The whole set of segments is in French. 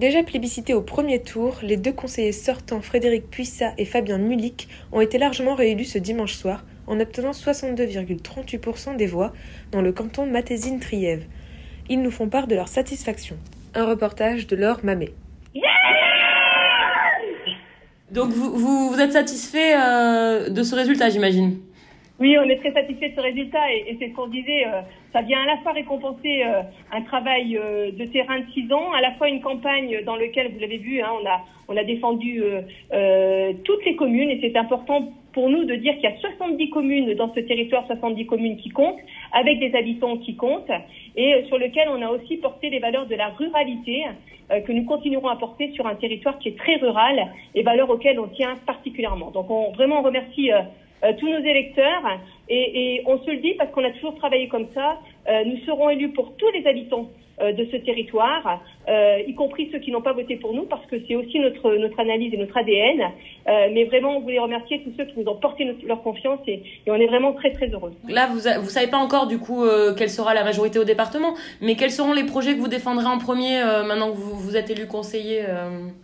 Déjà plébiscités au premier tour, les deux conseillers sortants Frédéric Puissat et Fabien Mulic ont été largement réélus ce dimanche soir en obtenant 62,38% des voix dans le canton Matésine-Trièves. Ils nous font part de leur satisfaction. Un reportage de Laure Mamet. Donc vous, vous, êtes satisfait euh, de ce résultat, j'imagine? Oui, on est très satisfait de ce résultat et, c'est ce qu'on disait. euh, ça vient à la fois récompenser euh, un travail euh, de terrain de six ans, à la fois une campagne dans laquelle, vous l'avez vu, hein, on, a, on a défendu toutes les communes et c'est important pour nous de dire qu'il y a 70 communes dans ce territoire, 70 communes qui comptent, avec des habitants qui comptent, et sur lequel on a aussi porté les valeurs de la ruralité que nous continuerons à porter sur un territoire qui est très rural et valeurs auxquelles on tient particulièrement. Donc on vraiment on remercie tous nos électeurs et, et on se le dit parce qu'on a toujours travaillé comme ça. euh, nous serons élus pour tous les habitants euh, de ce territoire, euh, y compris ceux qui n'ont pas voté pour nous, parce que c'est aussi notre, notre analyse et notre ADN. Mais vraiment, on voulait remercier tous ceux qui nous ont porté notre- leur confiance et, et on est vraiment très très heureux. Là, vous, vous savez pas encore du coup quelle sera la majorité au département, mais quels seront les projets que vous défendrez en premier maintenant que vous, vous êtes élu conseiller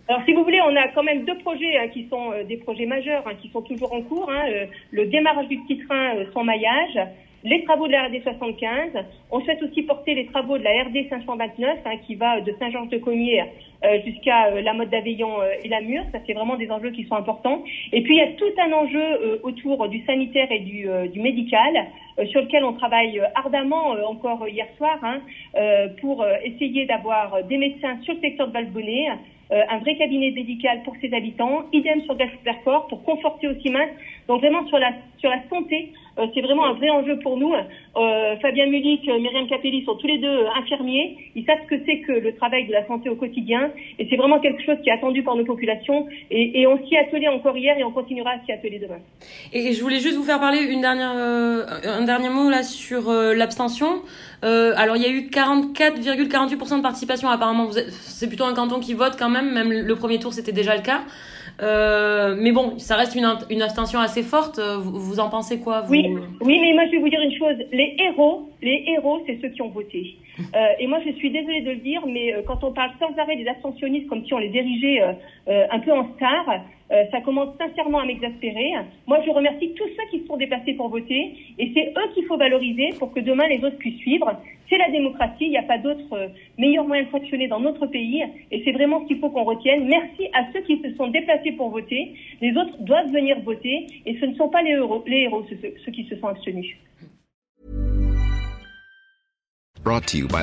Alors, si vous voulez, on a quand même deux projets hein, qui sont des projets majeurs, hein, qui sont toujours en cours. hein, le démarrage du petit train sans maillage, les travaux de la RD 75. On souhaite aussi porter les travaux de la RD 529, hein, qui va de Saint-Georges-de-Cognier euh, jusqu'à euh, la mode d'Aveillon euh, et la Mure. Ça, c'est vraiment des enjeux qui sont importants. Et puis, il y a tout un enjeu euh, autour du sanitaire et du, médical, sur lequel on travaille ardemment encore hier soir, hein, pour essayer d'avoir des médecins sur le secteur de Valbonnet, un vrai cabinet médical pour ses habitants, idem sur Gasperfort pour conforter aussi main. Donc vraiment sur la sur la santé, c'est vraiment un vrai enjeu pour nous. Euh, Fabien Mulic, euh, Myriam Capelli sont tous les deux euh, infirmiers. Ils savent ce que c'est que le travail de la santé au quotidien et c'est vraiment quelque chose qui est attendu par nos populations et, on s'y attelait encore hier et on continuera à s'y atteler demain. Et je voulais juste vous faire parler euh, un dernier mot là sur l'abstention. Alors il y a eu 44,48% de participation apparemment. C'est plutôt un canton qui vote quand même. Même le premier tour c'était déjà le cas. Euh, mais bon, ça reste une, abstention assez forte. Euh, Vous, en pensez quoi vous Oui, oui, mais moi je vais vous dire une chose. Les héros, les héros, c'est ceux qui ont voté. Euh, et moi je suis désolée de le dire, mais quand on parle sans arrêt des abstentionnistes comme si on les dirigeait un peu en star, ça commence sincèrement à m'exaspérer. Moi je remercie tous ceux qui se sont déplacés pour voter, et c'est eux qu'il faut valoriser pour que demain les autres puissent suivre. C'est la démocratie, il n'y a pas d'autre euh, meilleur moyen de fonctionner dans notre pays, et c'est vraiment ce qu'il faut qu'on retienne. Merci à ceux qui se sont déplacés pour voter. Les autres doivent venir voter, et ce ne sont pas les héros, ceux, ceux qui se sont abstenus. Brought to you by.